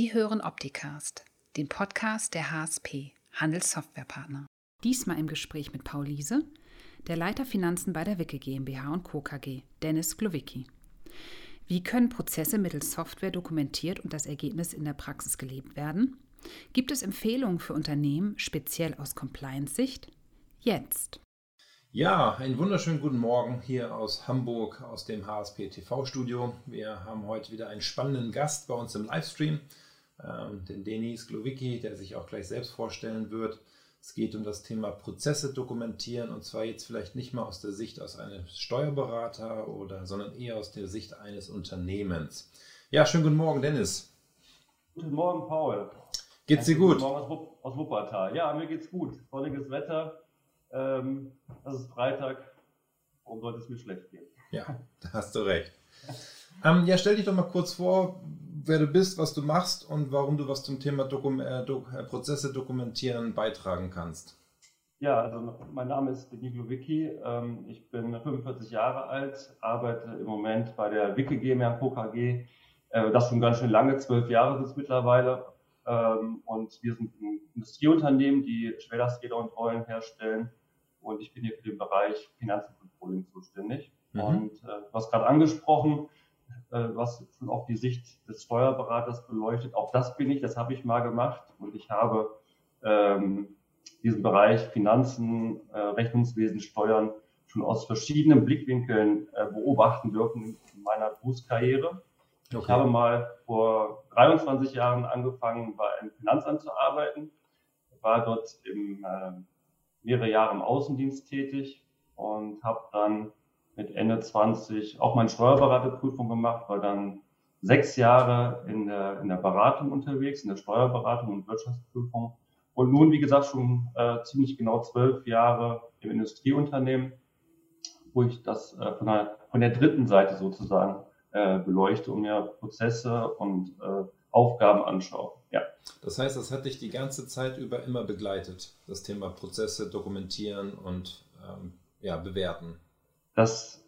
Sie hören Opticast, den Podcast der HSP, Handelssoftwarepartner. Diesmal im Gespräch mit Paul Liese, der Leiter Finanzen bei der Wicke GmbH und Co. KG, Dennis Glowicki. Wie können Prozesse mittels Software dokumentiert und das Ergebnis in der Praxis gelebt werden? Gibt es Empfehlungen für Unternehmen, speziell aus Compliance-Sicht? Jetzt. Ja, einen wunderschönen guten Morgen hier aus Hamburg, aus dem HSP TV-Studio. Wir haben heute wieder einen spannenden Gast bei uns im Livestream, den Denis Glowicki, der sich auch gleich selbst vorstellen wird. Es geht um das Thema Prozesse dokumentieren und zwar jetzt vielleicht nicht mal aus der Sicht aus eines Steuerberater oder, sondern eher aus der Sicht eines Unternehmens. Ja, schönen guten Morgen, Dennis. Guten Morgen, Paul. Geht's dir gut? Guten Morgen aus Wuppertal. Ja, mir geht's gut. Sonniges Wetter ähm, das ist Freitag. Warum sollte es mir schlecht gehen? Ja, da hast du recht. ähm, ja, stell dich doch mal kurz vor, wer du bist, was du machst und warum du was zum Thema Dokum äh, Do äh, Prozesse dokumentieren beitragen kannst. Ja, also mein Name ist Denis Glowicki. Ähm, ich bin 45 Jahre alt, arbeite im Moment bei der Wicke GmbH Co. KG. Äh, das schon ganz schön lange, zwölf Jahre sind es mittlerweile. Ähm, und wir sind ein Industrieunternehmen, die Schwerlasträder und Rollen herstellen und ich bin hier für den Bereich und Controlling zuständig. Mhm. Und äh, du hast gerade angesprochen, was schon auch die Sicht des Steuerberaters beleuchtet. Auch das bin ich, das habe ich mal gemacht und ich habe ähm, diesen Bereich Finanzen, äh, Rechnungswesen, Steuern schon aus verschiedenen Blickwinkeln äh, beobachten dürfen in meiner Berufskarriere. Okay. Ich habe mal vor 23 Jahren angefangen, bei einem Finanzamt zu arbeiten, war dort im äh, mehrere Jahre im Außendienst tätig und habe dann mit Ende 20 auch meine Steuerberaterprüfung gemacht, war dann sechs Jahre in der, in der Beratung unterwegs, in der Steuerberatung und Wirtschaftsprüfung und nun, wie gesagt, schon äh, ziemlich genau zwölf Jahre im Industrieunternehmen, wo ich das äh, von, der, von der dritten Seite sozusagen äh, beleuchte und mir Prozesse und äh, Aufgaben anschaue. Ja. Das heißt, das hat dich die ganze Zeit über immer begleitet, das Thema Prozesse dokumentieren und ähm, ja, bewerten. Das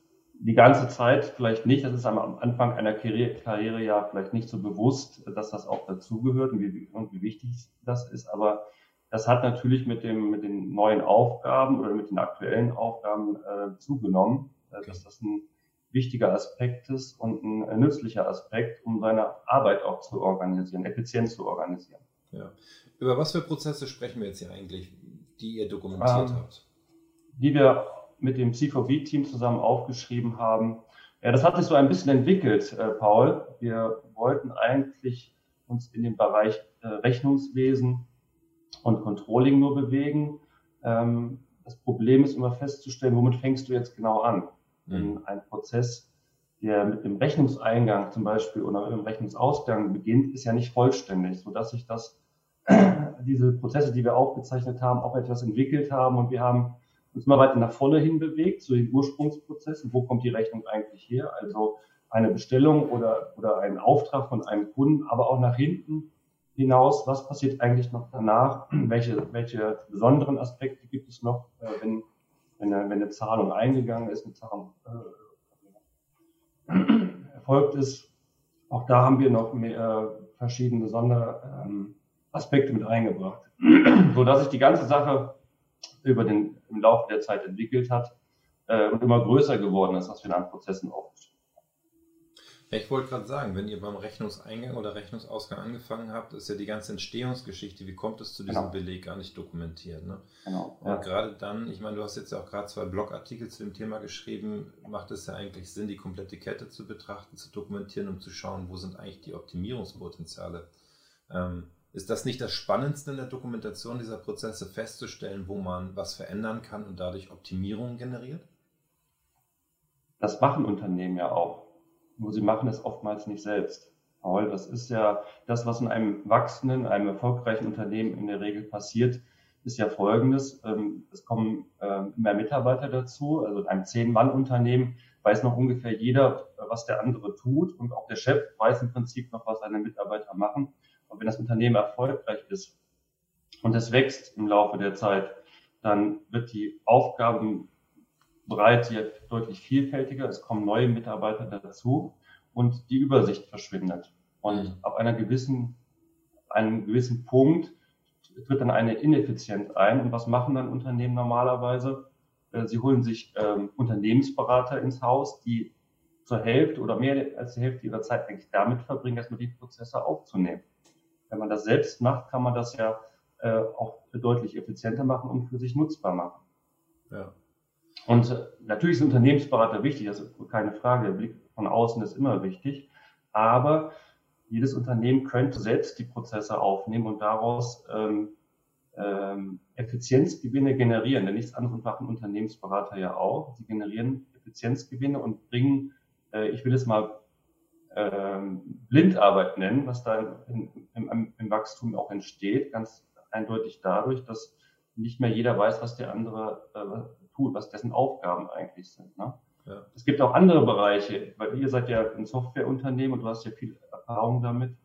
die ganze Zeit vielleicht nicht, das ist am Anfang einer Karriere ja vielleicht nicht so bewusst, dass das auch dazugehört und wie, und wie wichtig das ist, aber das hat natürlich mit, dem, mit den neuen Aufgaben oder mit den aktuellen Aufgaben äh, zugenommen, äh, okay. dass das ein wichtiger Aspekt ist und ein nützlicher Aspekt, um seine Arbeit auch zu organisieren, effizient zu organisieren. Ja. Über was für Prozesse sprechen wir jetzt hier eigentlich, die ihr dokumentiert ähm, habt? Die wir mit dem C4B-Team zusammen aufgeschrieben haben. Ja, das hat sich so ein bisschen entwickelt, äh, Paul. Wir wollten eigentlich uns in den Bereich äh, Rechnungswesen und Controlling nur bewegen. Ähm, das Problem ist immer festzustellen, womit fängst du jetzt genau an? Mhm. Ein Prozess, der mit dem Rechnungseingang zum Beispiel oder mit dem Rechnungsausgang beginnt, ist ja nicht vollständig, sodass sich das, diese Prozesse, die wir aufgezeichnet haben, auch etwas entwickelt haben und wir haben uns mal weiter nach vorne hin bewegt, zu den Ursprungsprozessen. Wo kommt die Rechnung eigentlich her? Also eine Bestellung oder, oder ein Auftrag von einem Kunden, aber auch nach hinten hinaus, was passiert eigentlich noch danach? Welche, welche besonderen Aspekte gibt es noch, äh, wenn wenn, wenn eine Zahlung eingegangen ist, eine Zahlung äh, erfolgt ist. Auch da haben wir noch mehr, äh, verschiedene Sonderaspekte ähm, mit eingebracht, so dass sich die ganze Sache über den, im Laufe der Zeit entwickelt hat äh, und immer größer geworden ist, was wir an Prozessen aufgestellt ich wollte gerade sagen, wenn ihr beim Rechnungseingang oder Rechnungsausgang angefangen habt, ist ja die ganze Entstehungsgeschichte, wie kommt es zu diesem genau. Beleg, gar nicht dokumentiert. Ne? Genau. Und ja. gerade dann, ich meine, du hast jetzt ja auch gerade zwei Blogartikel zu dem Thema geschrieben, macht es ja eigentlich Sinn, die komplette Kette zu betrachten, zu dokumentieren, um zu schauen, wo sind eigentlich die Optimierungspotenziale. Ähm, ist das nicht das Spannendste in der Dokumentation dieser Prozesse, festzustellen, wo man was verändern kann und dadurch Optimierungen generiert? Das machen Unternehmen ja auch. Nur sie machen es oftmals nicht selbst. Paul, das ist ja das, was in einem wachsenden, einem erfolgreichen Unternehmen in der Regel passiert, ist ja folgendes. Ähm, es kommen ähm, mehr Mitarbeiter dazu. Also in einem Zehn-Mann-Unternehmen weiß noch ungefähr jeder, was der andere tut. Und auch der Chef weiß im Prinzip noch, was seine Mitarbeiter machen. Und wenn das Unternehmen erfolgreich ist und es wächst im Laufe der Zeit, dann wird die Aufgaben Breite jetzt deutlich vielfältiger, es kommen neue Mitarbeiter dazu und die Übersicht verschwindet. Und mhm. ab einer gewissen einem gewissen Punkt tritt dann eine Ineffizienz ein. Und was machen dann Unternehmen normalerweise? Äh, sie holen sich ähm, Unternehmensberater ins Haus, die zur Hälfte oder mehr als die Hälfte ihrer Zeit eigentlich damit verbringen, erstmal die Prozesse aufzunehmen. Wenn man das selbst macht, kann man das ja äh, auch deutlich effizienter machen und für sich nutzbar machen. Ja. Und äh, natürlich ist Unternehmensberater wichtig, das ist keine Frage. Der Blick von außen ist immer wichtig. Aber jedes Unternehmen könnte selbst die Prozesse aufnehmen und daraus ähm, ähm, Effizienzgewinne generieren. Denn nichts anderes machen Unternehmensberater ja auch. Sie generieren Effizienzgewinne und bringen, äh, ich will es mal ähm, Blindarbeit nennen, was da im, im, im Wachstum auch entsteht, ganz eindeutig dadurch, dass nicht mehr jeder weiß, was der andere äh, tut, was dessen Aufgaben eigentlich sind. Ne? Ja. Es gibt auch andere Bereiche, weil ihr seid ja ein Softwareunternehmen und du hast ja viel Erfahrung damit.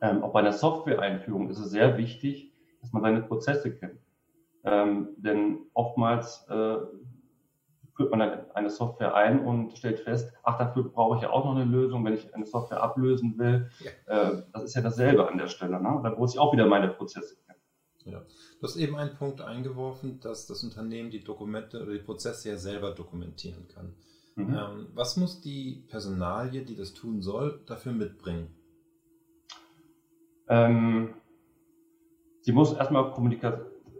Ähm, auch bei einer Software-Einführung ist es sehr wichtig, dass man seine Prozesse kennt. Ähm, denn oftmals äh, führt man dann eine Software ein und stellt fest, ach, dafür brauche ich ja auch noch eine Lösung, wenn ich eine Software ablösen will. Ja. Äh, das ist ja dasselbe an der Stelle. Ne? Dann muss ich auch wieder meine Prozesse kennen. Ja. Du hast eben einen Punkt eingeworfen, dass das Unternehmen die Dokumente oder die Prozesse ja selber dokumentieren kann. Mhm. Ähm, was muss die Personalie, die das tun soll, dafür mitbringen? Ähm, sie muss erstmal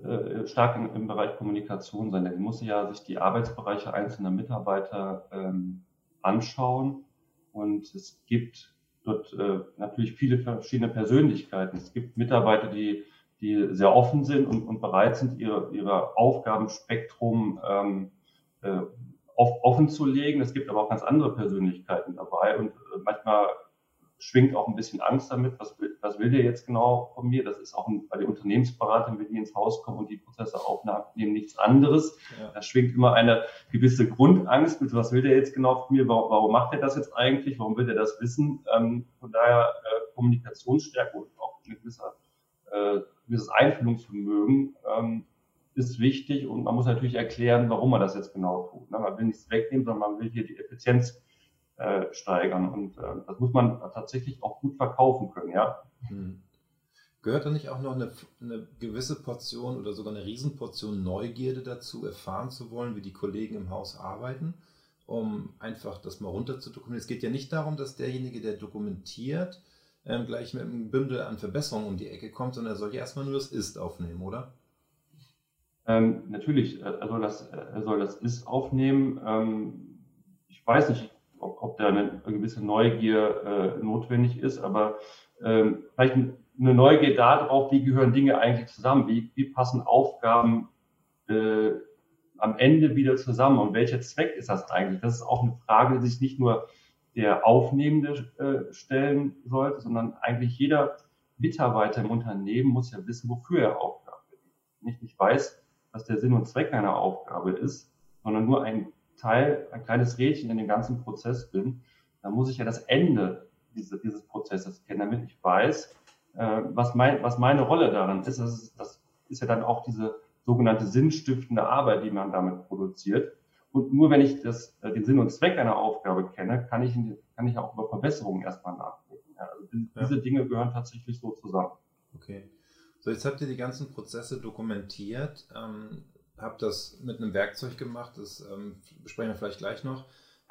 äh, stark im, im, Bereich Kommunikation sein. Sie muss ja sich die Arbeitsbereiche einzelner Mitarbeiter ähm, anschauen. Und es gibt dort äh, natürlich viele verschiedene Persönlichkeiten. Es gibt Mitarbeiter, die die sehr offen sind und, und bereit sind, ihre, ihre Aufgabenspektrum ähm, äh, offen zu legen. Es gibt aber auch ganz andere Persönlichkeiten dabei und äh, manchmal schwingt auch ein bisschen Angst damit, was was will der jetzt genau von mir? Das ist auch ein, bei den Unternehmensberatern, wenn die ins Haus kommen und die Prozesse aufnehmen, nichts anderes. Ja. Da schwingt immer eine gewisse Grundangst mit, was will der jetzt genau von mir? Warum, warum macht er das jetzt eigentlich? Warum will der das wissen? Ähm, von daher äh, Kommunikationsstärke und auch eine gewisse äh, gewisses Einfühlungsvermögen ähm, ist wichtig und man muss natürlich erklären, warum man das jetzt genau tut. Ne? Man will nichts wegnehmen, sondern man will hier die Effizienz äh, steigern und äh, das muss man tatsächlich auch gut verkaufen können, ja. Hm. Gehört da nicht auch noch eine, eine, gewisse Portion oder sogar eine Riesenportion Neugierde dazu, erfahren zu wollen, wie die Kollegen im Haus arbeiten, um einfach das mal runter zu dokumentieren? Es geht ja nicht darum, dass derjenige, der dokumentiert, ähm, gleich mit einem Bündel an Verbesserungen um die Ecke kommt, sondern er soll ja erstmal nur das Ist aufnehmen, oder? Ähm, natürlich, er soll, das, er soll das Ist aufnehmen. Ähm, ich weiß nicht, ob, ob da eine, gewisse Neugier äh, notwendig ist, aber ähm, vielleicht eine Neugier darauf, wie gehören Dinge eigentlich zusammen, wie, wie passen Aufgaben äh, am Ende wieder zusammen und welcher Zweck ist das eigentlich? Das ist auch eine Frage, die sich nicht nur der Aufnehmende äh, stellen sollte, sondern eigentlich jeder Mitarbeiter im Unternehmen muss ja wissen, wofür er Aufgabe ist. Wenn ich nicht weiß, was der Sinn und Zweck einer Aufgabe ist, sondern nur ein Teil, ein kleines Rädchen in dem ganzen Prozess bin, dann muss ich ja das Ende diese, dieses Prozesses kennen, damit ich weiß, äh, was, mein, was meine Rolle daran ist. Das, ist. das ist ja dann auch diese sogenannte sinnstiftende Arbeit, die man damit produziert. Und nur wenn ich das, äh, den Sinn und Zweck einer Aufgabe kenne, kann ich, kann ich auch über Verbesserungen erstmal nachdenken. Ja, also diese ja. Dinge gehören tatsächlich so zusammen. Okay. So, jetzt habt ihr die ganzen Prozesse dokumentiert, ähm, habt das mit einem Werkzeug gemacht, das ähm, besprechen wir vielleicht gleich noch.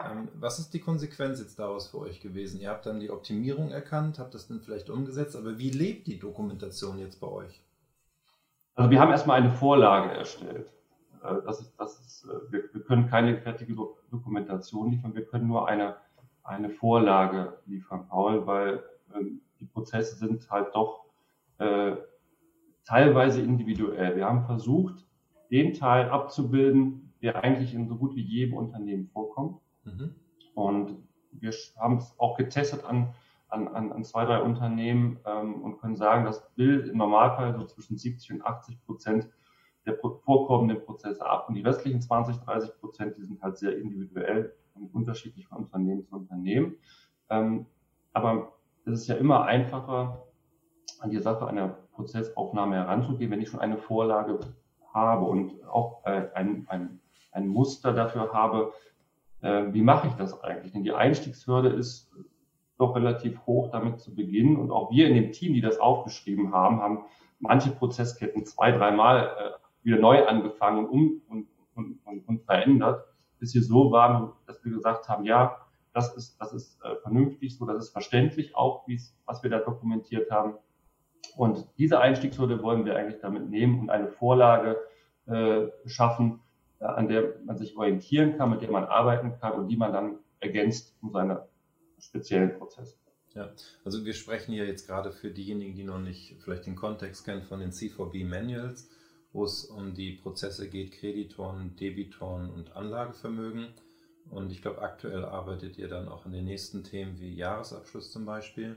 Ähm, was ist die Konsequenz jetzt daraus für euch gewesen? Ihr habt dann die Optimierung erkannt, habt das dann vielleicht umgesetzt, aber wie lebt die Dokumentation jetzt bei euch? Also wir haben erstmal eine Vorlage erstellt. Äh, das ist, das ist, äh, wir, wir können keine fertige Dokumentation liefern, wir können nur eine, eine Vorlage liefern, Paul, weil ähm, die Prozesse sind halt doch äh, teilweise individuell. Wir haben versucht, den Teil abzubilden, der eigentlich in so gut wie jedem Unternehmen vorkommt. Mhm. Und wir haben es auch getestet an, an, an, zwei, drei Unternehmen ähm, und können sagen, das Bild im Normalfall so zwischen 70 und 80 Prozent der vorkommenden Prozesse ab. Und die restlichen 20, 30 Prozent, die sind halt sehr individuell und unterschiedlich von Unternehmen zu Unternehmen. Ähm, aber es ist ja immer einfacher, an die Sache einer Prozessaufnahme heranzugehen, wenn ich schon eine Vorlage habe und auch äh, ein, ein, ein Muster dafür habe, äh, wie mache ich das eigentlich? Denn die Einstiegshürde ist doch relativ hoch, damit zu beginnen. Und auch wir in dem Team, die das aufgeschrieben haben, haben manche Prozessketten zwei, dreimal äh, wieder neu angefangen und, um, und, und, und verändert, bis wir so waren, dass wir gesagt haben, ja, das ist, das ist äh, vernünftig so, das ist verständlich auch, was wir da dokumentiert haben. Und diese Einstiegshürde wollen wir eigentlich damit nehmen und eine Vorlage äh, schaffen, äh, an der man sich orientieren kann, mit der man arbeiten kann und die man dann ergänzt um seine speziellen Prozesse. Ja, also wir sprechen hier jetzt gerade für diejenigen, die noch nicht vielleicht den Kontext kennen von den C4B Manuals, wo es um die Prozesse geht, Kreditoren, Debitoren und Anlagevermögen. Und ich glaube, aktuell arbeitet ihr dann auch in den nächsten Themen wie Jahresabschluss zum Beispiel.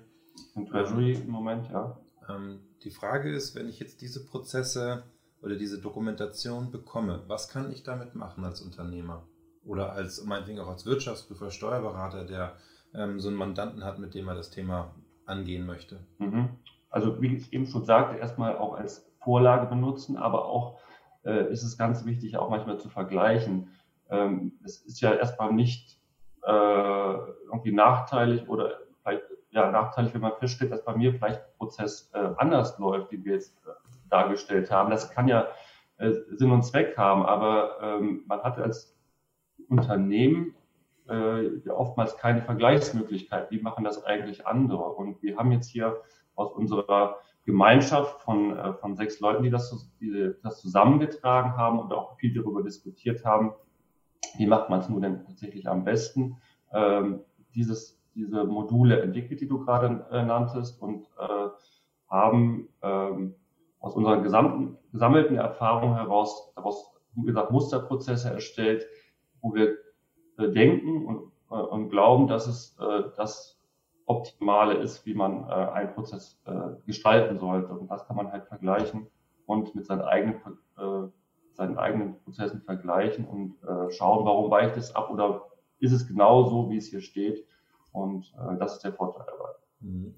Und Treasury im Moment, ja. Ähm, die Frage ist, wenn ich jetzt diese Prozesse oder diese Dokumentation bekomme, was kann ich damit machen als Unternehmer? Oder als, meinetwegen auch als Wirtschaftsprüfer, Steuerberater, der ähm, so einen Mandanten hat, mit dem er das Thema angehen möchte? Mhm. Also wie ich eben schon sagte, erstmal auch als Vorlage benutzen, aber auch äh, ist es ganz wichtig, auch manchmal zu vergleichen. Ähm, es ist ja erstmal nicht äh, irgendwie nachteilig oder ja, nachteilig, wenn man feststellt, dass bei mir vielleicht der Prozess äh, anders läuft, wie wir jetzt äh, dargestellt haben. Das kann ja äh, Sinn und Zweck haben, aber ähm, man hat als Unternehmen äh, ja oftmals keine Vergleichsmöglichkeit. Wie machen das eigentlich andere? Und wir haben jetzt hier aus unserer Gemeinschaft von, äh, von sechs Leuten, die das, die das zusammengetragen haben und auch viel darüber diskutiert haben, wie macht man es nur denn tatsächlich am besten, ähm, dieses diese Module entwickelt, die du gerade äh, nanntest, und äh, haben ähm, aus unserer gesamten, gesammelten Erfahrung heraus daraus, wie gesagt, Musterprozesse erstellt, wo wir äh, denken und, äh, und glauben, dass es äh, das Optimale ist, wie man äh, einen Prozess äh, gestalten sollte. Und das kann man halt vergleichen und mit seinen eigenen, äh, seinen eigenen Prozessen vergleichen und äh, schauen, warum weicht es ab oder ist es genau so, wie es hier steht. Und äh, das ist der Vorteil dabei. Mhm.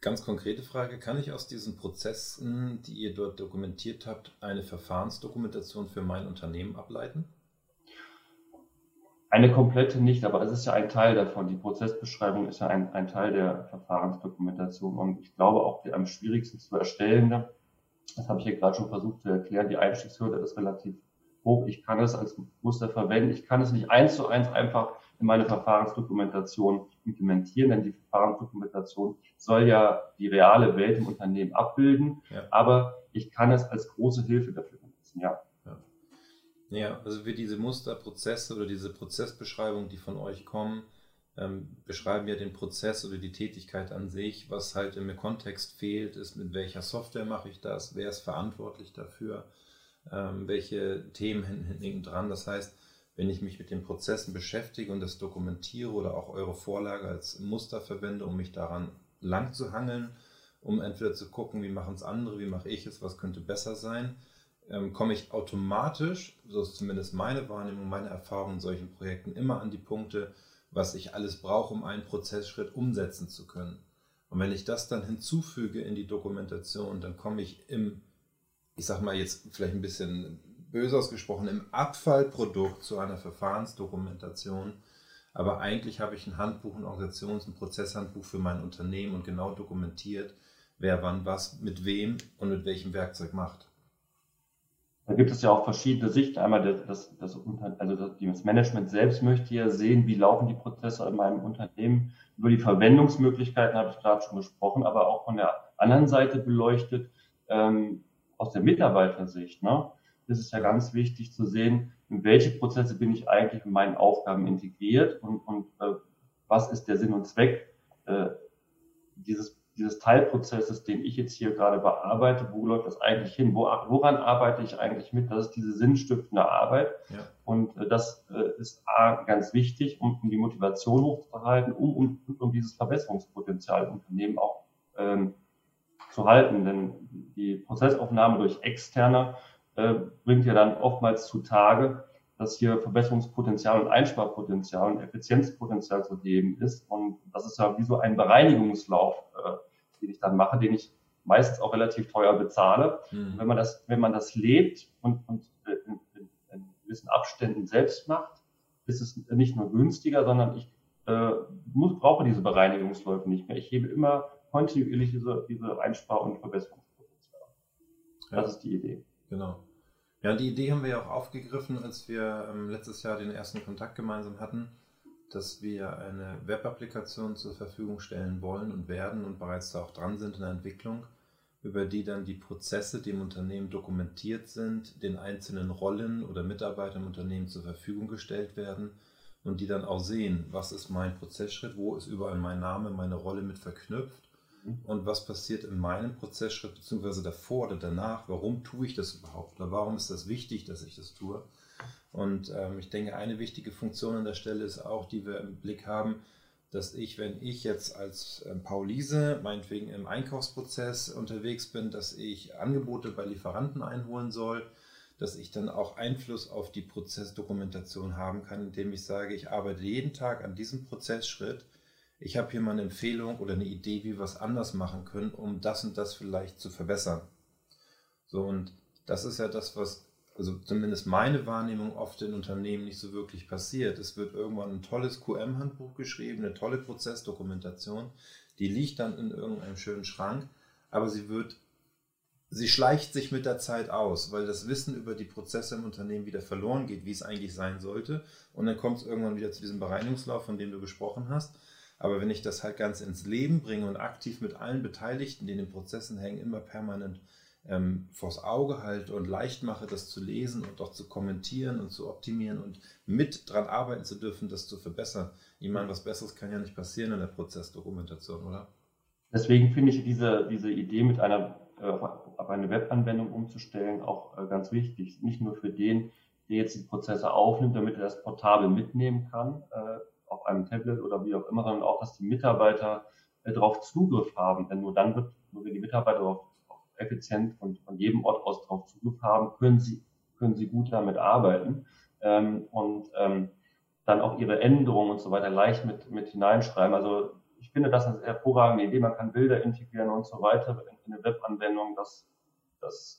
Ganz konkrete Frage, kann ich aus diesen Prozessen, die ihr dort dokumentiert habt, eine Verfahrensdokumentation für mein Unternehmen ableiten? Eine komplette nicht, aber es ist ja ein Teil davon. Die Prozessbeschreibung ist ja ein, ein Teil der Verfahrensdokumentation und ich glaube auch der am schwierigsten zu erstellende, das habe ich hier gerade schon versucht zu erklären, die Einstiegshürde ist relativ hoch. Ich kann es als Muster verwenden. Ich kann es nicht eins zu eins einfach in meine Verfahrensdokumentation implementieren, denn die Verfahrensdokumentation soll ja die reale Welt im Unternehmen abbilden, ja. aber ich kann es als große Hilfe dafür benutzen, ja. ja. Ja, also wir diese Musterprozesse oder diese Prozessbeschreibungen, die von euch kommen, ähm, beschreiben ja den Prozess oder die Tätigkeit an sich. Was halt im Kontext fehlt, ist, mit welcher Software mache ich das, wer ist verantwortlich dafür, ähm, welche Themen hinten dran. Das heißt, wenn ich mich mit den Prozessen beschäftige und das dokumentiere oder auch eure Vorlage als Muster verwende, um mich daran lang zu hangeln, um entweder zu gucken, wie machen es andere, wie mache ich es, was könnte besser sein, ähm, komme ich automatisch, so ist zumindest meine Wahrnehmung, meine Erfahrung in solchen Projekten, immer an die Punkte, was ich alles brauche, um einen Prozessschritt umsetzen zu können. Und wenn ich das dann hinzufüge in die Dokumentation, dann komme ich im, ich sag mal jetzt vielleicht ein bisschen böse ausgesprochen, im Abfallprodukt zu einer Verfahrensdokumentation. Aber eigentlich habe ich ein Handbuch, ein Organisations- und Prozesshandbuch für mein Unternehmen und genau dokumentiert, wer wann was mit wem und mit welchem Werkzeug macht. Da gibt es ja auch verschiedene Sichten. Einmal das, das, also das Management selbst möchte ja sehen, wie laufen die Prozesse in meinem Unternehmen. Über die Verwendungsmöglichkeiten habe ich gerade schon gesprochen, aber auch von der anderen Seite beleuchtet, ähm, aus der Mitarbeitersicht. Ne? ist es ja ganz wichtig zu sehen, in welche Prozesse bin ich eigentlich in meinen Aufgaben integriert und, und äh, was ist der Sinn und Zweck äh, dieses, dieses Teilprozesses, den ich jetzt hier gerade bearbeite, wo läuft das eigentlich hin, wo, woran arbeite ich eigentlich mit, das ist diese sinnstiftende Arbeit ja. und äh, das äh, ist A, ganz wichtig, um, um die Motivation hochzuhalten, um, um, um dieses Verbesserungspotenzial im Unternehmen auch ähm, zu halten, denn die Prozessaufnahme durch externe äh, bringt ja dann oftmals zutage, dass hier Verbesserungspotenzial und Einsparpotenzial und Effizienzpotenzial zu geben ist. Und das ist ja wie so ein Bereinigungslauf, äh, den ich dann mache, den ich meistens auch relativ teuer bezahle. Mhm. Wenn man das, wenn man das lebt und, und in, in, in gewissen Abständen selbst macht, ist es nicht nur günstiger, sondern ich äh, muss, brauche diese Bereinigungsläufe nicht mehr. Ich hebe immer kontinuierlich diese, diese Einspar- und Verbesserungspotenziale. Das ja. ist die Idee. Genau. Ja, die Idee haben wir ja auch aufgegriffen, als wir ähm, letztes Jahr den ersten Kontakt gemeinsam hatten, dass wir eine Web-Applikation zur Verfügung stellen wollen und werden und bereits da auch dran sind in der Entwicklung, über die dann die Prozesse, die im Unternehmen dokumentiert sind, den einzelnen Rollen oder Mitarbeitern im Unternehmen zur Verfügung gestellt werden und die dann auch sehen, was ist mein Prozessschritt, wo ist überall mein Name, meine Rolle mit verknüpft und was passiert in meinem Prozessschritt beziehungsweise davor oder danach, warum tue ich das überhaupt oder warum ist das wichtig, dass ich das tue. Und ähm, ich denke, eine wichtige Funktion an der Stelle ist auch, die wir im Blick haben, dass ich, wenn ich jetzt als ähm, Pauliese, meinetwegen im Einkaufsprozess unterwegs bin, dass ich Angebote bei Lieferanten einholen soll, dass ich dann auch Einfluss auf die Prozessdokumentation haben kann, indem ich sage, ich arbeite jeden Tag an diesem Prozessschritt ich habe hier mal eine Empfehlung oder eine Idee, wie wir es anders machen können, um das und das vielleicht zu verbessern. So, und das ist ja das, was, also zumindest meine Wahrnehmung oft in Unternehmen nicht so wirklich passiert. Es wird irgendwann ein tolles QM-Handbuch geschrieben, eine tolle Prozessdokumentation, die liegt dann in irgendeinem schönen Schrank, aber sie wird, sie schleicht sich mit der Zeit aus, weil das Wissen über die Prozesse im Unternehmen wieder verloren geht, wie es eigentlich sein sollte. Und dann kommt es irgendwann wieder zu diesem Bereinigungslauf, von dem du gesprochen hast. Aber wenn ich das halt ganz ins Leben bringe und aktiv mit allen Beteiligten, die in den Prozessen hängen, immer permanent ähm, vors Auge halte und leicht mache, das zu lesen und auch zu kommentieren und zu optimieren und mit dran arbeiten zu dürfen, das zu verbessern. Ich meine, was Besseres kann ja nicht passieren in der Prozessdokumentation, oder? Deswegen finde ich diese, diese Idee mit einer äh, auf eine Webanwendung umzustellen auch äh, ganz wichtig. Nicht nur für den, der jetzt die Prozesse aufnimmt, damit er das portabel mitnehmen kann, äh, auf einem Tablet oder wie auch immer, sondern auch, dass die Mitarbeiter äh, darauf Zugriff haben. Denn nur dann wird, nur wenn die Mitarbeiter darauf effizient und von jedem Ort aus darauf Zugriff haben, können sie, können sie gut damit arbeiten ähm, und ähm, dann auch ihre Änderungen und so weiter leicht mit, mit hineinschreiben. Also ich finde das eine hervorragende Idee. Man kann Bilder integrieren und so weiter in eine Webanwendung. Das, das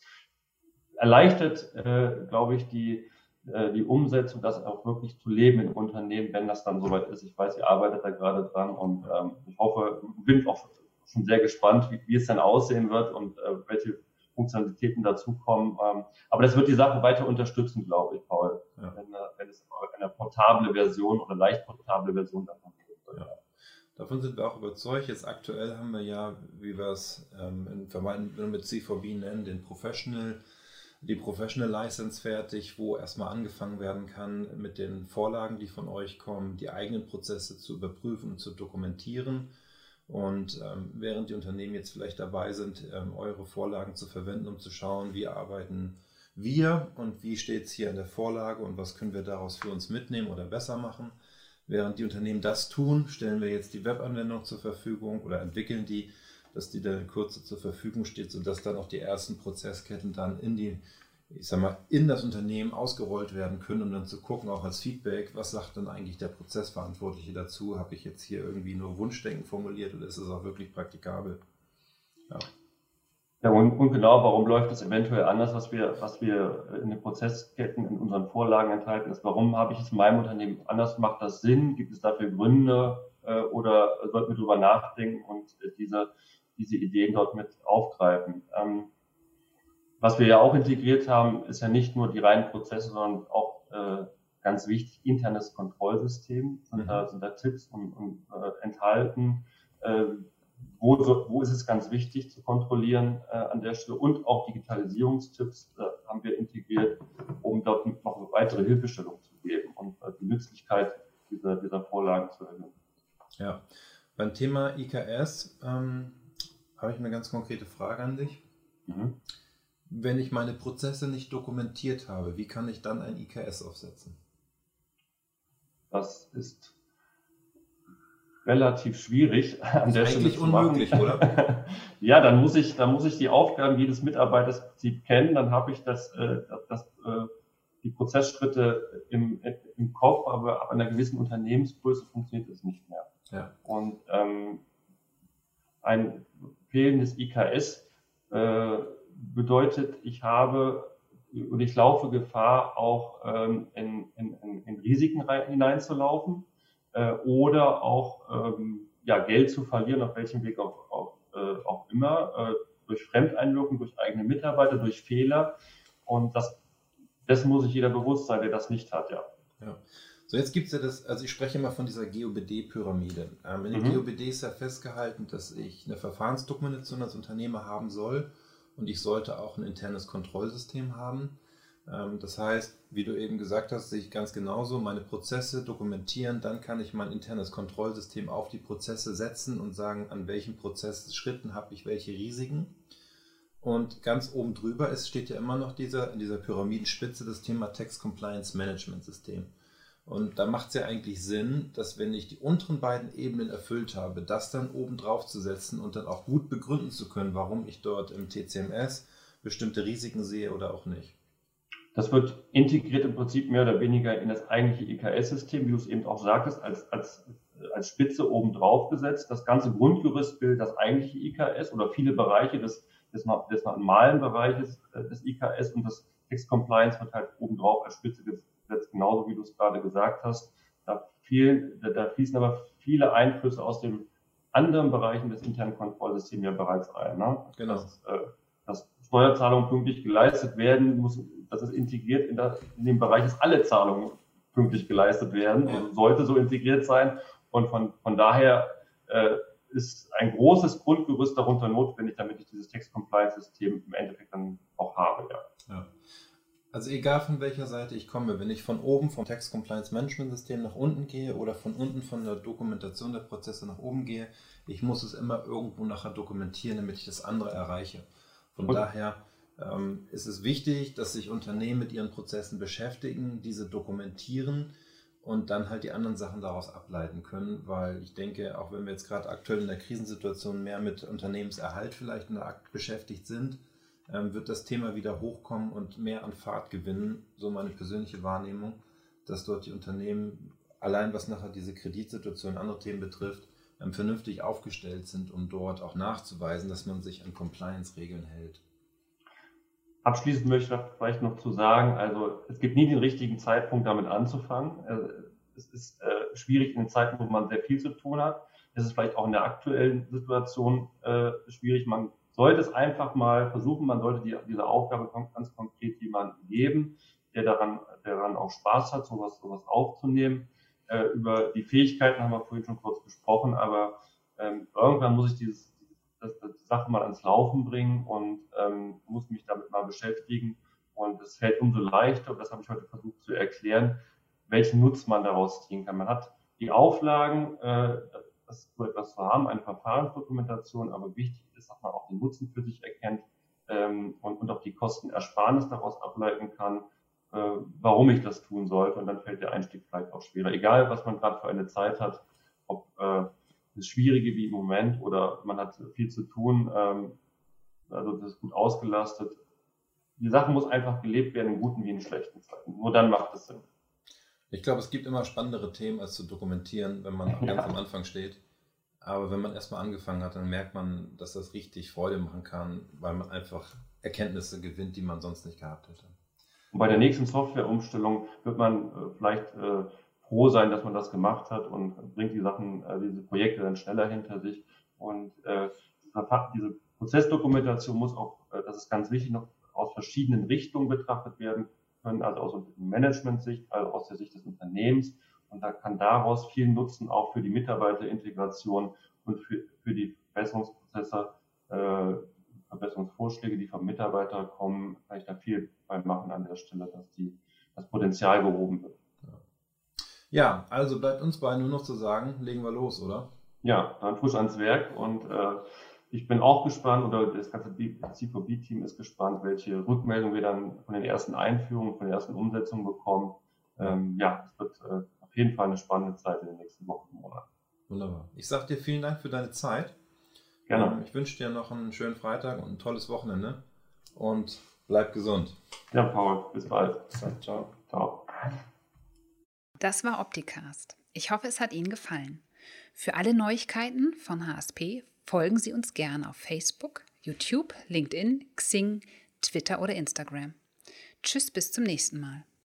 erleichtert, äh, glaube ich, die, äh, die Umsetzung, das auch wirklich zu leben im Unternehmen, wenn das dann soweit ist. Ich weiß, ihr arbeitet da gerade dran und ähm, ich hoffe, bin auch schon sehr gespannt, wie, wie es dann aussehen wird und äh, welche Funktionalitäten dazukommen. Ähm, aber das wird die Sache weiter unterstützen, glaube ich, Paul, ja. wenn, äh, wenn es eine portable Version oder leicht portable Version davon gibt. Ja. Davon sind wir auch überzeugt. Jetzt aktuell haben wir ja, wie wir es ähm, in Verwaltung mit C4B nennen, den Professional die Professional License fertig, wo erstmal angefangen werden kann, mit den Vorlagen, die von euch kommen, die eigenen Prozesse zu überprüfen und zu dokumentieren. Und ähm, während die Unternehmen jetzt vielleicht dabei sind, ähm, eure Vorlagen zu verwenden, um zu schauen, wie arbeiten wir und wie steht es hier in der Vorlage und was können wir daraus für uns mitnehmen oder besser machen. Während die Unternehmen das tun, stellen wir jetzt die Webanwendung zur Verfügung oder entwickeln die dass die dann in Kürze zur Verfügung steht, sodass dann auch die ersten Prozessketten dann in die, ich sag mal, in das Unternehmen ausgerollt werden können, um dann zu gucken, auch als Feedback, was sagt dann eigentlich der Prozessverantwortliche dazu? Habe ich jetzt hier irgendwie nur Wunschdenken formuliert oder ist es auch wirklich praktikabel? Ja. Ja, und, und, genau, warum läuft es eventuell anders, was wir, was wir in den Prozessketten in unseren Vorlagen enthalten ist? Warum habe ich es in meinem Unternehmen anders? Macht das Sinn? Gibt es dafür Gründe? Äh, oder sollten wir darüber nachdenken und äh, diese diese Ideen dort mit aufgreifen. Ähm, was wir ja auch integriert haben, ist ja nicht nur die reinen Prozesse, sondern auch äh, ganz wichtig internes Kontrollsystem. Sind, mhm. da, sind da Tipps und, und äh, enthalten. Äh, wo, wo ist es ganz wichtig zu kontrollieren äh, an der Stelle und auch Digitalisierungstipps äh, haben wir integriert, um dort noch weitere Hilfestellung zu geben und äh, die Nützlichkeit dieser, dieser Vorlagen zu erhöhen. Ja, beim Thema IKS ähm, habe ich eine ganz konkrete Frage an dich. Mhm. Wenn ich meine Prozesse nicht dokumentiert habe, wie kann ich dann ein IKS aufsetzen? Das ist relativ schwierig an der Stelle. Eigentlich unmöglich, oder? ja, dann muss ich, dann muss ich die Aufgaben jedes Mitarbeiters kennen, dann habe ich das, äh, das, äh, die Prozessschritte im, im Kopf, aber ab einer gewissen Unternehmensgröße funktioniert das nicht mehr. Ja. Und ähm, ein fehlendes IKS äh, bedeutet, ich habe und ich laufe Gefahr, auch ähm, in, in, in Risiken hineinzulaufen. äh, oder auch ähm, ja, Geld zu verlieren, auf welchem Weg auch, auch, äh, auch immer, äh, durch Fremdeinwirkung, durch eigene Mitarbeiter, durch Fehler. Und das, dessen muss sich jeder bewusst sein, der das nicht hat, ja. ja. So, jetzt gibt es ja das, also ich spreche immer von dieser GOBD-Pyramide. Ähm, in der mhm. GOBD ist ja festgehalten, dass ich eine Verfahrensdokumentation als Unternehmer haben soll und ich sollte auch ein internes Kontrollsystem haben. Ähm, das heißt, wie du eben gesagt hast, sehe ich ganz genauso, meine Prozesse dokumentieren, dann kann ich mein internes Kontrollsystem auf die Prozesse setzen und sagen, an welchen Prozessschritten habe ich welche Risiken. Und ganz oben drüber ist, steht ja immer noch dieser, in dieser Pyramidenspitze das Thema Text Compliance Management System. Und da macht es ja eigentlich Sinn, dass wenn ich die unteren beiden Ebenen erfüllt habe, das dann oben drauf zu setzen und dann auch gut begründen zu können, warum ich dort im TCMS bestimmte Risiken sehe oder auch nicht. Das wird integriert im Prinzip mehr oder weniger in das eigentliche IKS-System, wie du es eben auch sagtest, als, als, als Spitze oben drauf gesetzt. Das ganze Grundgerüst bildet das eigentliche IKS oder viele Bereiche des, des, des normalen Bereiches äh, des IKS und das Text Compliance wird halt oben drauf als Spitze gesetzt, genauso wie du es gerade gesagt hast. Da, viel, da, da fließen aber viele Einflüsse aus den anderen Bereichen des internen Kontrollsystems ja bereits ein. Ne? Genau. Das, äh, dass Steuerzahlungen pünktlich geleistet werden, muss das ist integriert in, der, in dem Bereich, dass alle Zahlungen pünktlich geleistet werden und sollte so integriert sein. Und von, von daher äh, ist ein großes Grundgerüst darunter notwendig, damit ich dieses Text-Compliance-System im Endeffekt dann auch habe. Ja. ja. Also egal von welcher Seite ich komme, wenn ich von oben vom Text Compliance Management System nach unten gehe oder von unten von der Dokumentation der Prozesse nach oben gehe, ich muss es immer irgendwo nachher dokumentieren, damit ich das andere erreiche. Von Und daher ähm, ist es wichtig, dass sich Unternehmen mit ihren Prozessen beschäftigen, diese dokumentieren und dann halt die anderen Sachen daraus ableiten können, weil ich denke, auch wenn wir jetzt gerade aktuell in der Krisensituation mehr mit Unternehmenserhalt vielleicht in der Akt beschäftigt sind, wird das Thema wieder hochkommen und mehr an Fahrt gewinnen, so meine persönliche Wahrnehmung, dass dort die Unternehmen allein was nachher diese Kreditsituation und andere Themen betrifft, ähm, vernünftig aufgestellt sind, um dort auch nachzuweisen, dass man sich an Compliance-Regeln hält. Abschließend möchte ich vielleicht noch zu sagen, also es gibt nie den richtigen Zeitpunkt, damit anzufangen. Also, es ist äh, schwierig in den Zeiten, wo man sehr viel zu tun hat. Es ist vielleicht auch in der aktuellen Situation äh, schwierig. Man sollte es einfach mal versuchen, man sollte die, diese Aufgabe ganz konkret jemandem geben, der daran, der daran auch Spaß hat, sowas, sowas aufzunehmen. Äh, über die Fähigkeiten haben wir vorhin schon kurz gesprochen, aber ähm, irgendwann muss ich dieses das, das die Sache mal ans Laufen bringen und ähm, muss mich damit mal beschäftigen. Und es fällt umso leichter, und das habe ich heute versucht zu erklären, welchen Nutzen man daraus ziehen kann. Man hat die Auflagen, äh, das so etwas zu haben, eine Verfahrensdokumentation, aber wichtig ist, dass man auch den Nutzen für sich erkennt ähm, und, und auch die Kostenersparnis daraus ableiten kann, äh, warum ich das tun sollte. Und dann fällt der Einstieg vielleicht auch schwerer. Egal, was man gerade für eine Zeit hat, ob äh, das Schwierige wie im Moment oder man hat viel zu tun, ähm, also das ist gut ausgelastet. Die Sache muss einfach gelebt werden, in guten wie in schlechten Zeiten. Nur dann macht es Sinn. Ich glaube, es gibt immer spannendere Themen als zu dokumentieren, wenn man ja. ganz am Anfang steht. Aber wenn man erstmal angefangen hat, dann merkt man, dass das richtig Freude machen kann, weil man einfach Erkenntnisse gewinnt, die man sonst nicht gehabt hätte. Und bei der nächsten Softwareumstellung wird man äh, vielleicht äh, froh sein, dass man das gemacht hat und bringt die Sachen, äh, diese Projekte dann schneller hinter sich. Und äh, diese Prozessdokumentation muss auch, äh, das ist ganz wichtig, noch aus verschiedenen Richtungen betrachtet werden können, also aus Management-Sicht, also aus der Sicht des Unternehmens. Und da kann daraus viel Nutzen auch für die Mitarbeiterintegration und für, für die Verbesserungsprozesse, äh, Verbesserungsvorschläge, die vom Mitarbeiter kommen, kann ich da viel bei machen an der Stelle, dass die, das Potenzial gehoben wird. Ja, also bleibt uns beiden nur noch zu sagen, legen wir los, oder? Ja, dann frisch ans Werk und äh, ich bin auch gespannt oder das ganze C4B-Team ist gespannt, welche Rückmeldungen wir dann von den ersten Einführungen, von den ersten Umsetzungen bekommen. Ähm, ja, es wird äh, auf jeden Fall eine spannende Zeit in den nächsten Wochen und Monaten. Wunderbar. Ich sage dir vielen Dank für deine Zeit. Gerne. Ähm, ich wünsche dir noch einen schönen Freitag und ein tolles Wochenende und bleib gesund. Ja, Paul, bis bald. Ciao. Ciao. Das war Opticast. Ich hoffe, es hat Ihnen gefallen. Für alle Neuigkeiten von HSP folgen Sie uns gerne auf Facebook, YouTube, LinkedIn, Xing, Twitter oder Instagram. Tschüss, bis zum nächsten Mal.